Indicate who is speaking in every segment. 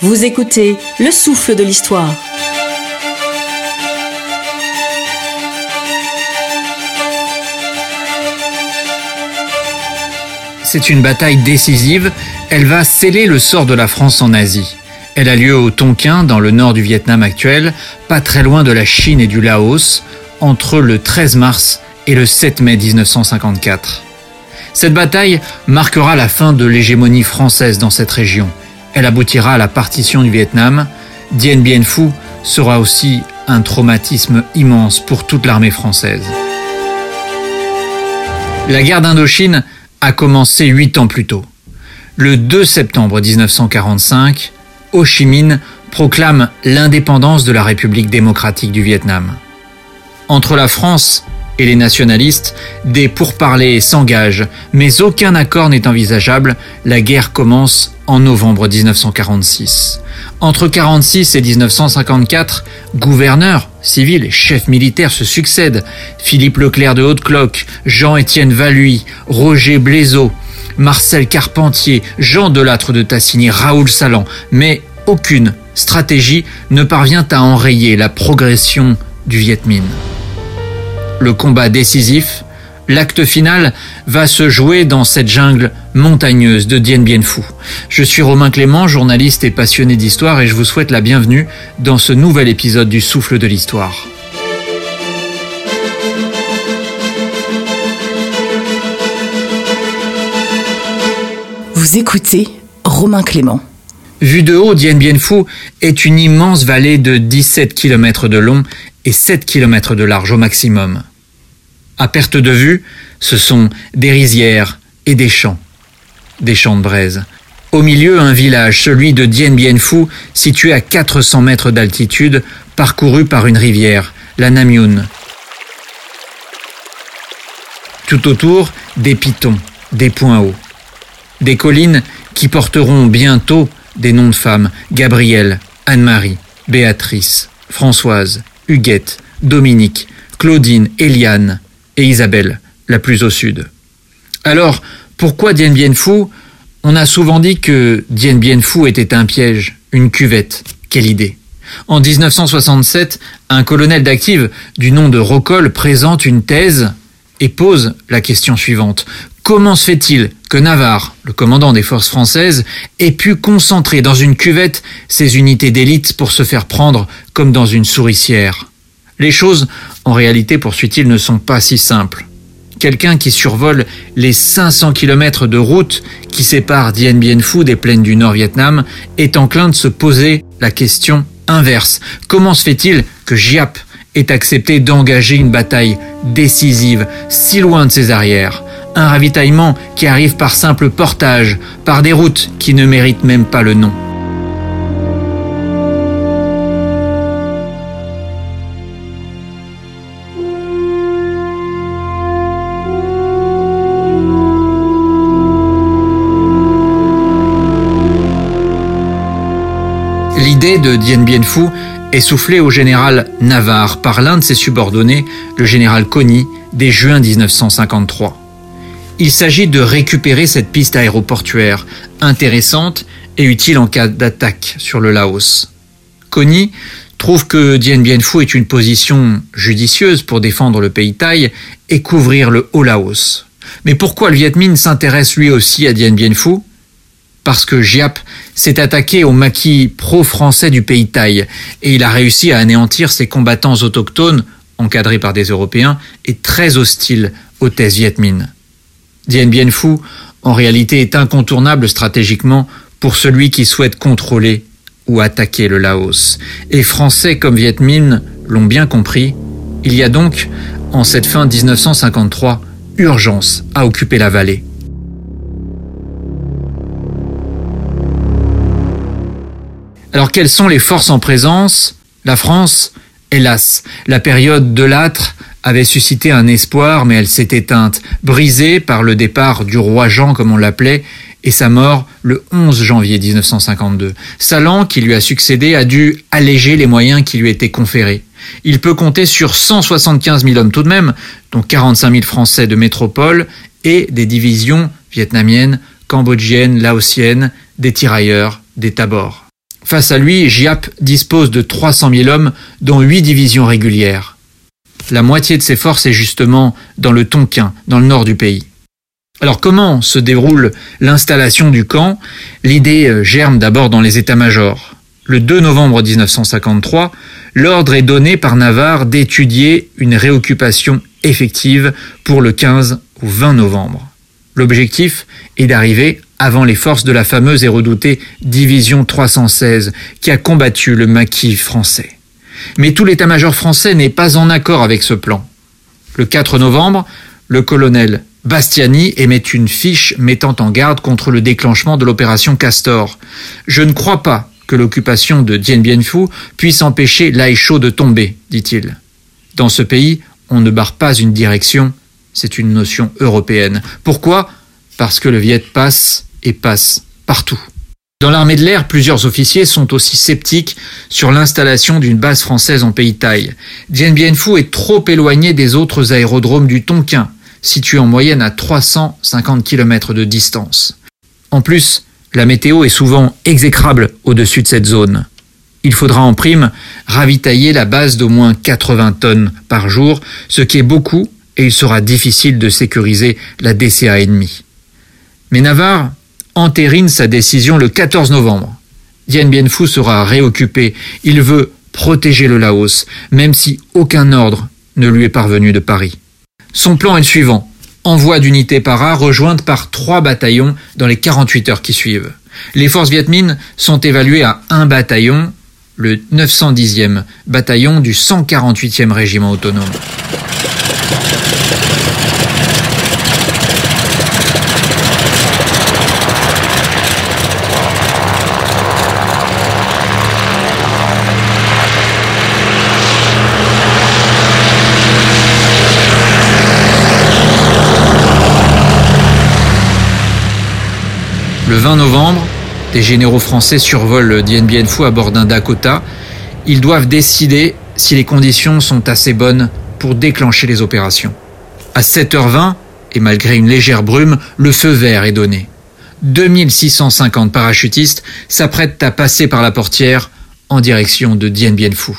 Speaker 1: Vous écoutez Le souffle de l'histoire.
Speaker 2: C'est une bataille décisive, elle va sceller le sort de la France en Asie. Elle a lieu au Tonkin, dans le nord du Vietnam actuel, pas très loin de la Chine et du Laos, entre le 13 mars et le 7 mai 1954. Cette bataille marquera la fin de l'hégémonie française dans cette région. Elle aboutira à la partition du Vietnam. Dien Bien Phu sera aussi un traumatisme immense pour toute l'armée française. La guerre d'Indochine a commencé huit ans plus tôt. Le 2 septembre 1945, Ho Chi Minh proclame l'indépendance de la République démocratique du Vietnam. Entre la France et les nationalistes, des pourparlers s'engagent, mais aucun accord n'est envisageable. La guerre commence en novembre 1946. Entre 1946 et 1954, gouverneurs civils et chefs militaires se succèdent. Philippe Leclerc de Haute-Cloque, Jean-Étienne Valuy, Roger Blaiseau, Marcel Carpentier, Jean Delattre de Tassigny, Raoul Salan. Mais aucune stratégie ne parvient à enrayer la progression du Viet Minh le combat décisif, l'acte final va se jouer dans cette jungle montagneuse de Dien Bien Phu. Je suis Romain Clément, journaliste et passionné d'histoire et je vous souhaite la bienvenue dans ce nouvel épisode du Souffle de l'Histoire.
Speaker 1: Vous écoutez Romain Clément.
Speaker 2: Vu de haut, Dien Bien Phu est une immense vallée de 17 km de long et 7 km de large au maximum. À perte de vue, ce sont des rizières et des champs, des champs de braise. Au milieu, un village, celui de Dien Bien Phu, situé à 400 mètres d'altitude, parcouru par une rivière, la Namyun. Tout autour, des pitons, des points hauts. Des collines qui porteront bientôt des noms de femmes, Gabrielle, Anne-Marie, Béatrice, Françoise, Huguette, Dominique, Claudine, Eliane et Isabelle, la plus au sud. Alors, pourquoi Dien Bien Phu? On a souvent dit que Dien Bien Phu était un piège, une cuvette. Quelle idée En 1967, un colonel d'active du nom de Rocol présente une thèse et pose la question suivante. Comment se fait-il que Navarre, le commandant des forces françaises, ait pu concentrer dans une cuvette ses unités d'élite pour se faire prendre comme dans une souricière? Les choses, en réalité, poursuit-il, ne sont pas si simples. Quelqu'un qui survole les 500 km de route qui séparent Dien Bien Phu des plaines du Nord-Vietnam est enclin de se poser la question inverse. Comment se fait-il que Giap ait accepté d'engager une bataille décisive si loin de ses arrières? Un ravitaillement qui arrive par simple portage, par des routes qui ne méritent même pas le nom. De Dien Bien Phu est soufflée au général Navarre par l'un de ses subordonnés, le général Kony, dès juin 1953. Il s'agit de récupérer cette piste aéroportuaire intéressante et utile en cas d'attaque sur le Laos. Kony trouve que Dien Bien Phu est une position judicieuse pour défendre le pays Thaï et couvrir le Haut-Laos. Mais pourquoi le Viet Minh s'intéresse lui aussi à Dien Bien Phu? Parce que Giap s'est attaqué au maquis pro-français du pays Thaï et il a réussi à anéantir ses combattants autochtones, encadrés par des Européens, et très hostiles aux thèses Viet Minh. Dien Bien Phu, en réalité, est incontournable stratégiquement pour celui qui souhaite contrôler ou attaquer le Laos. Et Français comme Viet Minh l'ont bien compris. Il y a donc, en cette fin 1953, urgence à occuper la vallée. Alors quelles sont les forces en présence? La France, hélas, la période de l'âtre avait suscité un espoir, mais elle s'est éteinte, brisée par le départ du roi Jean, comme on l'appelait, et sa mort le 11 janvier 1952. Salan, qui lui a succédé, a dû alléger les moyens qui lui étaient conférés. Il peut compter sur 175 000 hommes tout de même, dont 45 000 Français de métropole et des divisions vietnamiennes, cambodgiennes, laotiennes, des tirailleurs, des tabors. Face à lui, Giap dispose de 300 000 hommes, dont 8 divisions régulières. La moitié de ses forces est justement dans le Tonkin, dans le nord du pays. Alors comment se déroule l'installation du camp? L'idée euh, germe d'abord dans les états-majors. Le 2 novembre 1953, l'ordre est donné par Navarre d'étudier une réoccupation effective pour le 15 au 20 novembre. L'objectif est d'arriver avant les forces de la fameuse et redoutée Division 316 qui a combattu le maquis français. Mais tout l'état-major français n'est pas en accord avec ce plan. Le 4 novembre, le colonel Bastiani émet une fiche mettant en garde contre le déclenchement de l'opération Castor. Je ne crois pas que l'occupation de Dien Bien Phu puisse empêcher l'Aïcho de tomber, dit-il. Dans ce pays, on ne barre pas une direction, c'est une notion européenne. Pourquoi? Parce que le Viet passe et passe partout. Dans l'armée de l'air, plusieurs officiers sont aussi sceptiques sur l'installation d'une base française en pays Thaï. Dien Bien Phu est trop éloigné des autres aérodromes du Tonkin, situés en moyenne à 350 km de distance. En plus, la météo est souvent exécrable au-dessus de cette zone. Il faudra en prime ravitailler la base d'au moins 80 tonnes par jour, ce qui est beaucoup, et il sera difficile de sécuriser la DCA ennemie. Mais Navarre entérine sa décision le 14 novembre. Dien Bien Phu sera réoccupé. Il veut protéger le Laos, même si aucun ordre ne lui est parvenu de Paris. Son plan est le suivant. Envoi d'unités para rejointes par trois bataillons dans les 48 heures qui suivent. Les forces vietmines sont évaluées à un bataillon, le 910e bataillon du 148e régiment autonome. Le 20 novembre, des généraux français survolent Dien Bien Phu à bord d'un Dakota. Ils doivent décider si les conditions sont assez bonnes pour déclencher les opérations. À 7h20, et malgré une légère brume, le feu vert est donné. 2650 parachutistes s'apprêtent à passer par la portière en direction de Dien Bien Phu.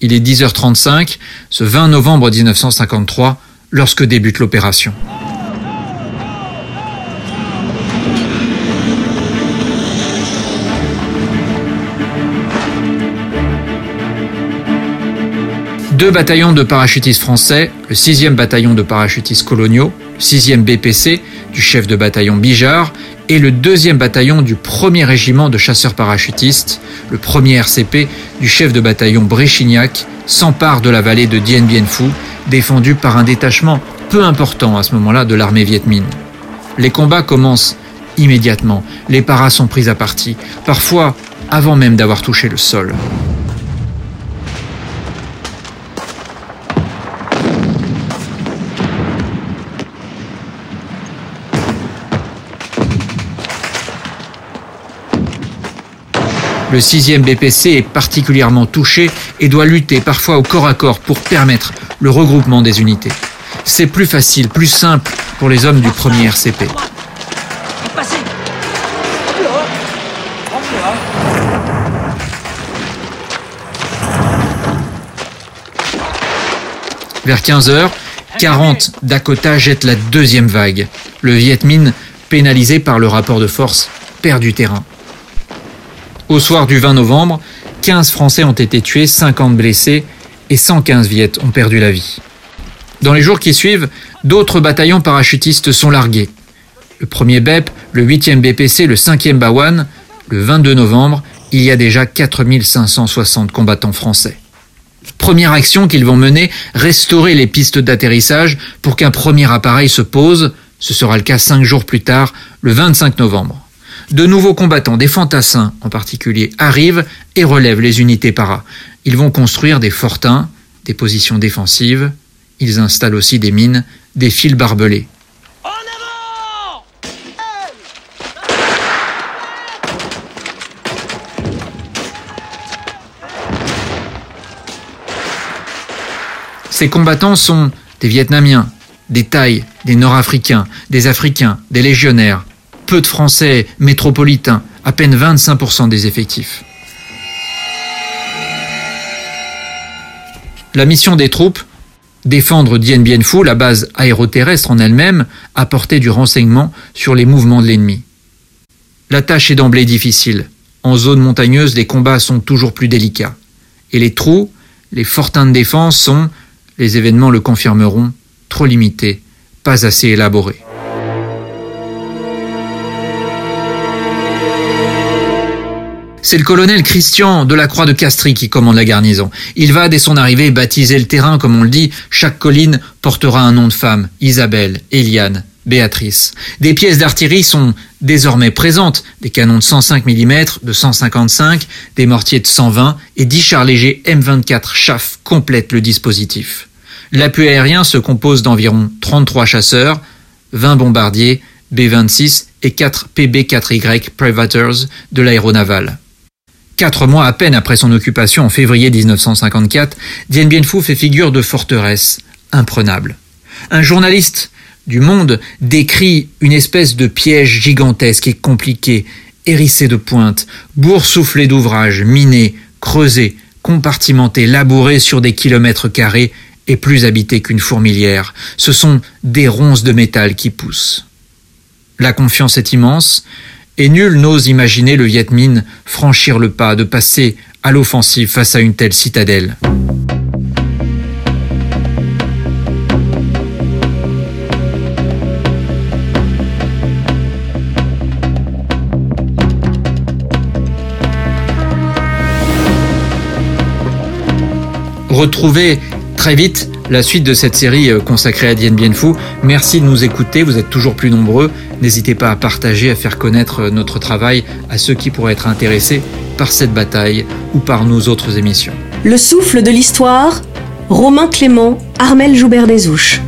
Speaker 2: Il est 10h35, ce 20 novembre 1953, lorsque débute l'opération. Deux bataillons de parachutistes français, le 6e bataillon de parachutistes coloniaux, le 6e BPC du chef de bataillon Bijard et le 2e bataillon du 1er régiment de chasseurs parachutistes, le 1er RCP du chef de bataillon Bréchignac, s'emparent de la vallée de Dien Bien Phu, défendue par un détachement peu important à ce moment-là de l'armée Viet Minh. Les combats commencent immédiatement, les paras sont pris à partie, parfois avant même d'avoir touché le sol. Le 6e BPC est particulièrement touché et doit lutter parfois au corps à corps pour permettre le regroupement des unités. C'est plus facile, plus simple pour les hommes du 1er RCP. Vers 15h, 40 Dakota jettent la deuxième vague. Le Viet Minh, pénalisé par le rapport de force, perd du terrain. Au soir du 20 novembre, 15 Français ont été tués, 50 blessés et 115 Viettes ont perdu la vie. Dans les jours qui suivent, d'autres bataillons parachutistes sont largués. Le 1er BEP, le 8e BPC, le 5e Bawan, le 22 novembre, il y a déjà 4560 combattants français. Première action qu'ils vont mener, restaurer les pistes d'atterrissage pour qu'un premier appareil se pose. Ce sera le cas cinq jours plus tard, le 25 novembre. De nouveaux combattants, des fantassins en particulier, arrivent et relèvent les unités para. Ils vont construire des fortins, des positions défensives. Ils installent aussi des mines, des fils barbelés. Ces combattants sont des Vietnamiens, des Thaïs, des Nord-Africains, des Africains, des légionnaires, peu de Français métropolitains, à peine 25% des effectifs. La mission des troupes Défendre Dien Bien Phu, la base aéroterrestre en elle-même, apporter du renseignement sur les mouvements de l'ennemi. La tâche est d'emblée difficile. En zone montagneuse, les combats sont toujours plus délicats. Et les trous, les fortins de défense sont, les événements le confirmeront, trop limités, pas assez élaborés. C'est le colonel Christian de la Croix de Castries qui commande la garnison. Il va, dès son arrivée, baptiser le terrain, comme on le dit. Chaque colline portera un nom de femme. Isabelle, Eliane, Béatrice. Des pièces d'artillerie sont désormais présentes. Des canons de 105 mm, de 155, des mortiers de 120 et 10 chars légers M24 Chaff complètent le dispositif. L'appui aérien se compose d'environ 33 chasseurs, 20 bombardiers, B-26 et 4 PB-4Y Privaters de l'aéronaval. Quatre mois à peine après son occupation en février 1954, Dien Bien Phu fait figure de forteresse imprenable. Un journaliste du Monde décrit une espèce de piège gigantesque et compliqué, hérissé de pointes, boursouflé d'ouvrages, minés, creusés, compartimentés, labourés sur des kilomètres carrés et plus habité qu'une fourmilière. Ce sont des ronces de métal qui poussent. La confiance est immense, et nul n'ose imaginer le Viet Minh franchir le pas de passer à l'offensive face à une telle citadelle. Retrouvez très vite la suite de cette série euh, consacrée à Dien Bien. Merci de nous écouter, vous êtes toujours plus nombreux. N'hésitez pas à partager, à faire connaître euh, notre travail à ceux qui pourraient être intéressés par cette bataille ou par nos autres émissions.
Speaker 1: Le souffle de l'histoire, Romain Clément, Armel Joubert-Desouches.